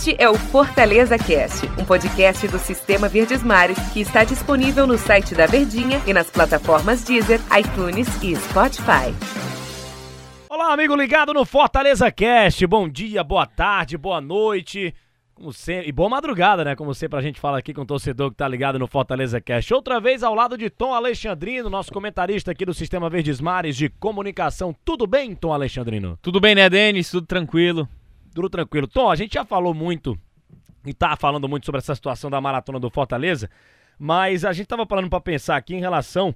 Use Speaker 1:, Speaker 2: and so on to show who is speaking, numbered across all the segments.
Speaker 1: Este é o Fortaleza Cast, um podcast do Sistema Verdes Mares que está disponível no site da Verdinha e nas plataformas Deezer, iTunes e Spotify.
Speaker 2: Olá, amigo ligado no Fortaleza Cast. Bom dia, boa tarde, boa noite. Como sempre, e boa madrugada, né? Como sempre a gente fala aqui com o torcedor que tá ligado no Fortaleza Cast. Outra vez ao lado de Tom Alexandrino, nosso comentarista aqui do Sistema Verdes Mares de Comunicação. Tudo bem, Tom Alexandrino?
Speaker 3: Tudo bem, né, Denis? Tudo tranquilo.
Speaker 2: Tudo tranquilo. Tom, a gente já falou muito e tá falando muito sobre essa situação da maratona do Fortaleza, mas a gente tava falando para pensar aqui em relação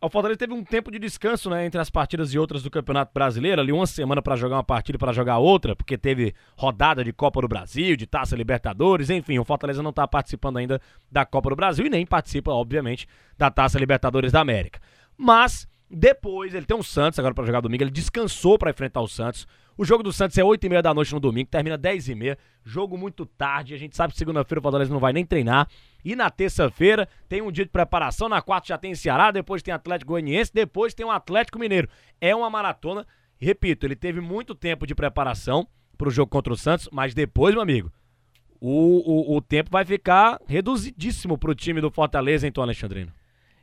Speaker 2: ao Fortaleza teve um tempo de descanso, né, entre as partidas e outras do Campeonato Brasileiro, ali uma semana para jogar uma partida para jogar outra, porque teve rodada de Copa do Brasil, de Taça Libertadores, enfim, o Fortaleza não tá participando ainda da Copa do Brasil e nem participa, obviamente, da Taça Libertadores da América. Mas depois ele tem um Santos agora para jogar domingo, ele descansou para enfrentar o Santos. O jogo do Santos é 8 e meia da noite no domingo, termina 10 e meia. Jogo muito tarde. A gente sabe que segunda-feira o Fortaleza não vai nem treinar. E na terça-feira tem um dia de preparação. Na quarta já tem Ceará, depois tem Atlético Goianiense, depois tem o um Atlético Mineiro. É uma maratona. Repito, ele teve muito tempo de preparação para o jogo contra o Santos, mas depois, meu amigo, o, o, o tempo vai ficar reduzidíssimo para o time do Fortaleza, então, Alexandrino.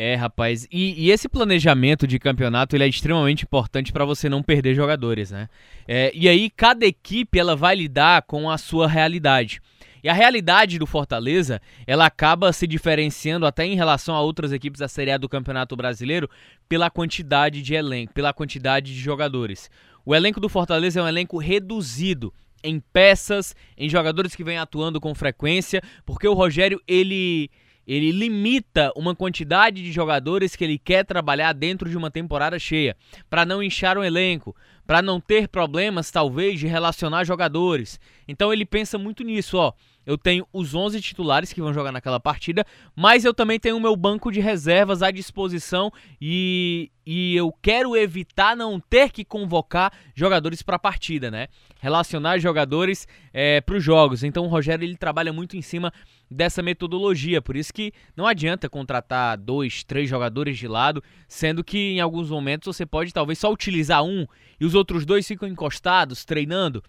Speaker 3: É, rapaz, e, e, esse planejamento de campeonato ele é extremamente importante para você não perder jogadores, né? É, e aí cada equipe ela vai lidar com a sua realidade. E a realidade do Fortaleza, ela acaba se diferenciando até em relação a outras equipes da Série A do Campeonato Brasileiro pela quantidade de elenco, pela quantidade de jogadores. O elenco do Fortaleza é um elenco reduzido em peças, em jogadores que vêm atuando com frequência, porque o Rogério ele ele limita uma quantidade de jogadores que ele quer trabalhar dentro de uma temporada cheia, para não inchar o elenco, para não ter problemas talvez de relacionar jogadores. Então ele pensa muito nisso, ó. Eu tenho os 11 titulares que vão jogar naquela partida, mas eu também tenho o meu banco de reservas à disposição e, e eu quero evitar não ter que convocar jogadores para a partida, né? Relacionar jogadores é, para os jogos. Então o Rogério ele trabalha muito em cima dessa metodologia, por isso que não adianta contratar dois, três jogadores de lado, sendo que em alguns momentos você pode talvez só utilizar um e os outros dois ficam encostados, treinando.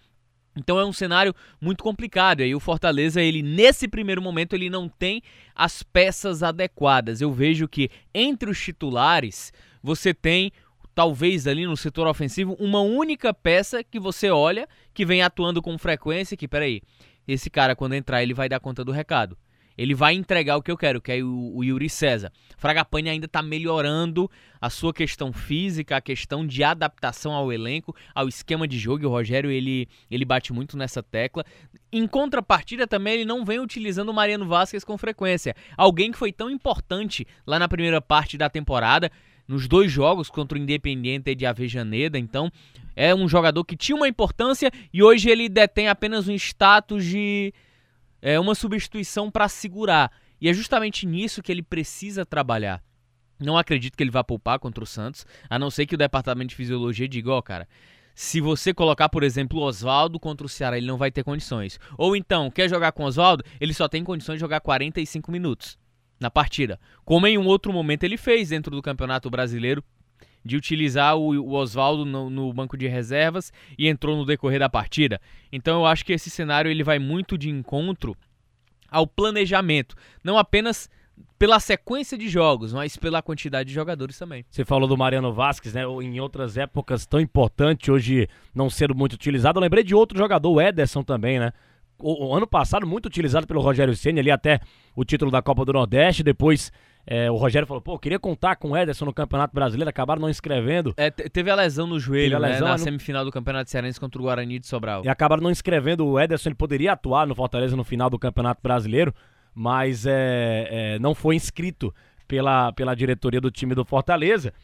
Speaker 3: Então é um cenário muito complicado. E aí o Fortaleza, ele nesse primeiro momento, ele não tem as peças adequadas. Eu vejo que entre os titulares, você tem talvez ali no setor ofensivo uma única peça que você olha que vem atuando com frequência, que peraí, esse cara quando entrar ele vai dar conta do recado ele vai entregar o que eu quero, que é o, o Yuri César. Fragapane ainda está melhorando a sua questão física, a questão de adaptação ao elenco, ao esquema de jogo. E o Rogério ele, ele bate muito nessa tecla. Em contrapartida, também ele não vem utilizando o Mariano Vasquez com frequência. Alguém que foi tão importante lá na primeira parte da temporada, nos dois jogos contra o Independiente de Avejaneda. Então, é um jogador que tinha uma importância e hoje ele detém apenas um status de é uma substituição para segurar. E é justamente nisso que ele precisa trabalhar. Não acredito que ele vá poupar contra o Santos, a não ser que o departamento de fisiologia diga, ó, oh, cara, se você colocar, por exemplo, o Oswaldo contra o Ceará, ele não vai ter condições. Ou então, quer jogar com o Oswaldo? Ele só tem condições de jogar 45 minutos na partida. Como em um outro momento ele fez dentro do Campeonato Brasileiro, de utilizar o, o Oswaldo no, no, banco de reservas e entrou no decorrer da partida. Então eu acho que esse cenário ele vai muito de encontro ao planejamento, não apenas pela sequência de jogos, mas pela quantidade de jogadores também.
Speaker 2: Você falou do Mariano Vasquez, né? Em outras épocas tão importante, hoje não sendo muito utilizado. Eu lembrei de outro jogador, o Ederson também, né? O, o ano passado, muito utilizado pelo Rogério Senna, ali até o título da Copa do Nordeste, depois é, o Rogério falou, pô, queria contar com o Ederson no Campeonato Brasileiro, acabaram não inscrevendo.
Speaker 3: É, teve a lesão no joelho, né, lesão, né, na no... semifinal do Campeonato Cearense contra o Guarani de Sobral.
Speaker 2: E acabaram não inscrevendo o Ederson, ele poderia atuar no Fortaleza no final do Campeonato Brasileiro, mas é, é, não foi inscrito pela, pela diretoria do time do Fortaleza.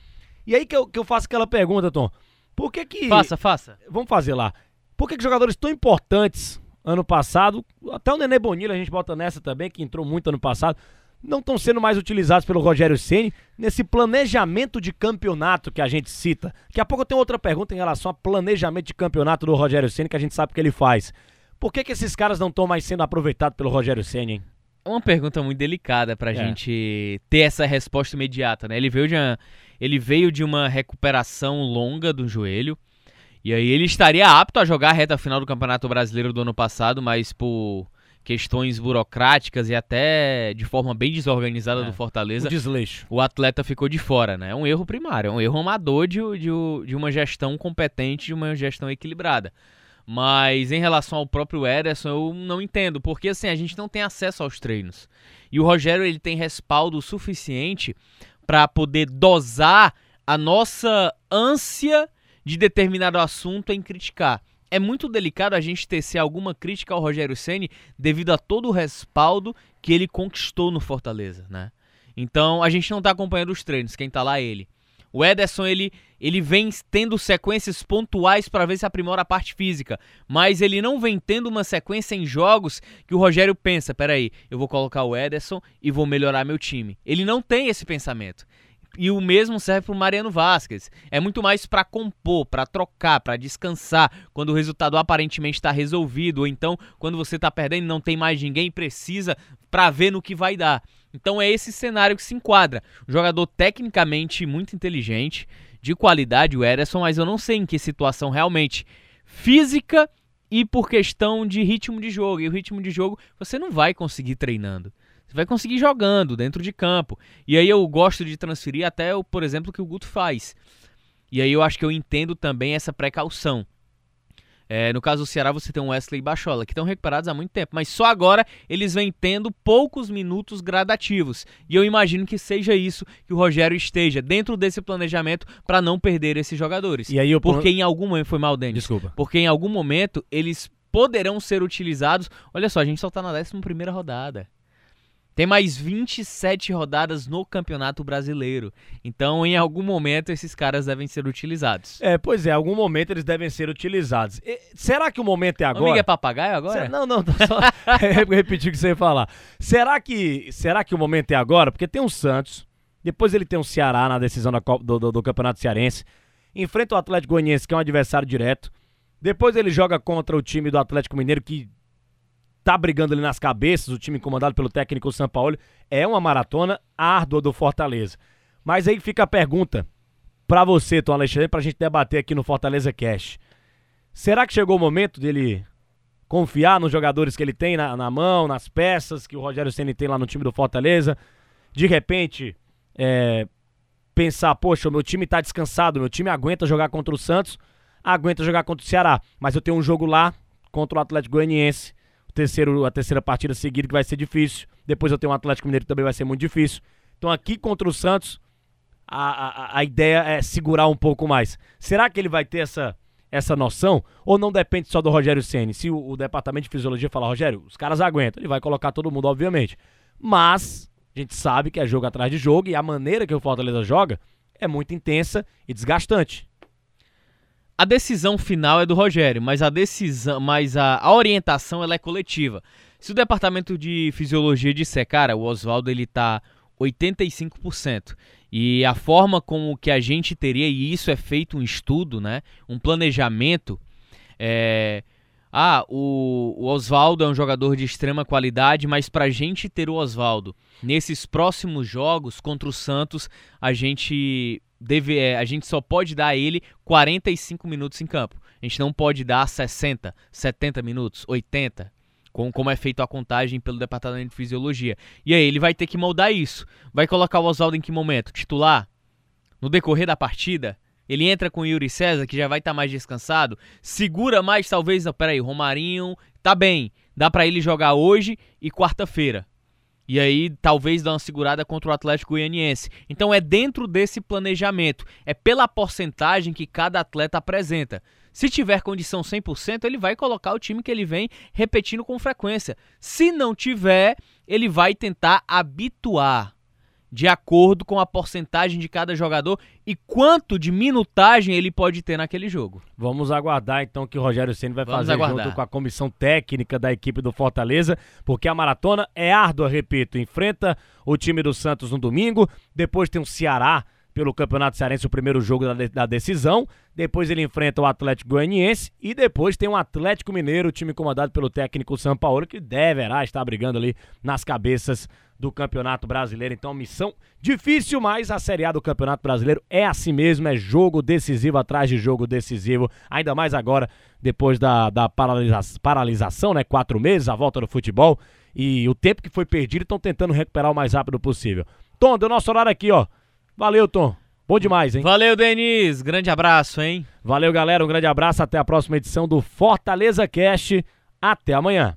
Speaker 2: E aí que eu, que eu faço aquela pergunta, Tom, por que que...
Speaker 3: Faça, faça.
Speaker 2: Vamos fazer lá. Por que, que jogadores tão importantes ano passado, até o Nenê Bonilha a gente bota nessa também, que entrou muito ano passado, não estão sendo mais utilizados pelo Rogério Ceni nesse planejamento de campeonato que a gente cita. Daqui a pouco eu tenho outra pergunta em relação ao planejamento de campeonato do Rogério Ceni que a gente sabe que ele faz. Por que, que esses caras não estão mais sendo aproveitados pelo Rogério Ceni, hein?
Speaker 3: É uma pergunta muito delicada pra é. gente ter essa resposta imediata, né? Ele veio de uma, ele veio de uma recuperação longa do joelho E aí ele estaria apto a jogar a reta final do Campeonato Brasileiro do ano passado, mas por questões burocráticas e até de forma bem desorganizada
Speaker 2: É,
Speaker 3: do Fortaleza,
Speaker 2: Um desleixo.
Speaker 3: o atleta ficou de fora, né? É um erro primário, é um erro amador de, de, de uma gestão competente, de uma gestão equilibrada. Mas em relação ao próprio Ederson, eu não entendo, porque assim, a gente não tem acesso aos treinos. E o Rogério, ele tem respaldo suficiente para poder dosar a nossa ânsia de determinado assunto em criticar. É muito delicado a gente tecer alguma crítica ao Rogério Ceni devido a todo o respaldo que ele conquistou no Fortaleza, né? Então a gente não tá acompanhando os treinos, quem tá lá é ele. O Ederson ele, ele vem tendo sequências pontuais para ver se aprimora a parte física, mas ele não vem tendo uma sequência em jogos que o Rogério pensa, peraí, eu vou colocar o Ederson e vou melhorar meu time. Ele não tem esse pensamento. E o mesmo serve para o Mariano Vasquez. É muito mais para compor, para trocar, para descansar, quando o resultado aparentemente está resolvido, ou então quando você está perdendo não tem mais ninguém, precisa para ver no que vai dar. Então é esse cenário que se enquadra. Um jogador tecnicamente muito inteligente, de qualidade, o Ederson, mas eu não sei em que situação realmente física e por questão de ritmo de jogo. E o ritmo de jogo você não vai conseguir treinando. Você vai conseguir jogando dentro de campo. E aí eu gosto de transferir até, o, por exemplo, o que o Guto faz. E aí eu acho que eu entendo também essa precaução. É, no caso do Ceará, você tem o Wesley e Bachola, que estão recuperados há muito tempo, mas só agora eles vêm tendo poucos minutos gradativos. E eu imagino que seja isso que o Rogério esteja dentro desse planejamento para não perder esses jogadores.
Speaker 2: E aí eu
Speaker 3: Porque em algum momento foi mal, Denis.
Speaker 2: Desculpa.
Speaker 3: Porque em algum momento eles poderão ser utilizados. Olha só, a gente só tá na 11 primeira rodada. Tem mais 27 rodadas no Campeonato Brasileiro. Então, em algum momento, esses caras devem ser utilizados.
Speaker 2: É, pois é, em algum momento eles devem ser utilizados. E, será que o momento é
Speaker 3: O
Speaker 2: agora?
Speaker 3: Miguel é papagaio agora?
Speaker 2: Será- Não, não, só repetir o que você ia falar. Será que, será que o momento é agora? Porque tem o Santos, depois ele tem o Ceará na decisão do, do- do Campeonato Cearense, enfrenta o Atlético Goianiense, que é um adversário direto, depois ele joga contra o time do Atlético Mineiro, que tá brigando ali nas cabeças, o time comandado pelo técnico São Paulo. É uma maratona árdua do Fortaleza. Mas aí fica a pergunta pra você, Tom Alexandre, pra gente debater aqui no Fortaleza Cash. Será que chegou o momento dele confiar nos jogadores que ele tem na, na mão, nas peças que o Rogério Ceni tem lá no time do Fortaleza? De repente, é, pensar, poxa, o meu time tá descansado, meu time aguenta jogar contra o Santos, aguenta jogar contra o Ceará, mas eu tenho um jogo lá contra o Atlético Goianiense, terceiro, a terceira partida seguida que vai ser difícil, depois eu tenho o Atlético Mineiro que também vai ser muito difícil. Então aqui contra o Santos, a, a, a ideia é segurar um pouco mais. Será que ele vai ter essa, essa noção? Ou não depende só do Rogério Ceni? Se o, o departamento de fisiologia falar, Rogério, os caras aguentam, ele vai colocar todo mundo, obviamente. Mas a gente sabe que é jogo atrás de jogo e a maneira que o Fortaleza joga é muito intensa e desgastante.
Speaker 3: A decisão final é do Rogério, mas a decisão, mas a, a orientação ela é coletiva. Se o departamento de fisiologia disser, cara, o Oswaldo ele tá 85%, e a forma como que a gente teria, e isso é feito um estudo, né, um planejamento, é, ah, o, o Oswaldo é um jogador de extrema qualidade, mas pra gente ter o Oswaldo nesses próximos jogos contra o Santos, a gente deve, é, a gente só pode dar a ele 45 minutos em campo. A gente não pode dar 60, 70 minutos, 80, com, como é feito a contagem pelo departamento de fisiologia. E aí ele vai ter que moldar isso. Vai colocar o Oswaldo em que momento? Titular? No decorrer da partida? Ele entra com o Yuri César, que já vai estar mais descansado, segura mais, talvez. Não, peraí, Romarinho tá bem, dá pra ele jogar hoje e quarta-feira. E aí, talvez dar uma segurada contra o Atlético Goianiense. Então, é dentro desse planejamento. É pela porcentagem que cada atleta apresenta. Se tiver condição 100%, ele vai colocar o time que ele vem repetindo com frequência. Se não tiver, ele vai tentar habituar de acordo com a porcentagem de cada jogador e quanto de minutagem ele pode ter naquele jogo.
Speaker 2: Vamos aguardar então que o Rogério Ceni vai
Speaker 3: Vamos
Speaker 2: fazer
Speaker 3: aguardar.
Speaker 2: junto com a comissão técnica da equipe do Fortaleza, porque a maratona é árdua, repito, enfrenta o time do Santos no domingo, depois tem o Ceará pelo Campeonato Cearense, o primeiro jogo da, de- da decisão, depois ele enfrenta o Atlético Goianiense e depois tem o Atlético Mineiro, o time comandado pelo técnico São Paulo, que deverá estar brigando ali nas cabeças do Campeonato Brasileiro. Então, missão difícil, mas a Série A do Campeonato Brasileiro é assim mesmo, é jogo decisivo atrás de jogo decisivo, ainda mais agora, depois da, da paralisa paralisação, né? Quatro meses, a volta do futebol e o tempo que foi perdido, estão tentando recuperar o mais rápido possível. Tom, deu nosso horário aqui, ó. Valeu, Tom. Bom demais, hein?
Speaker 3: Valeu, Denis. Grande abraço, hein?
Speaker 2: Valeu, galera. Um grande abraço. Até a próxima edição do Fortaleza Cast. Até amanhã.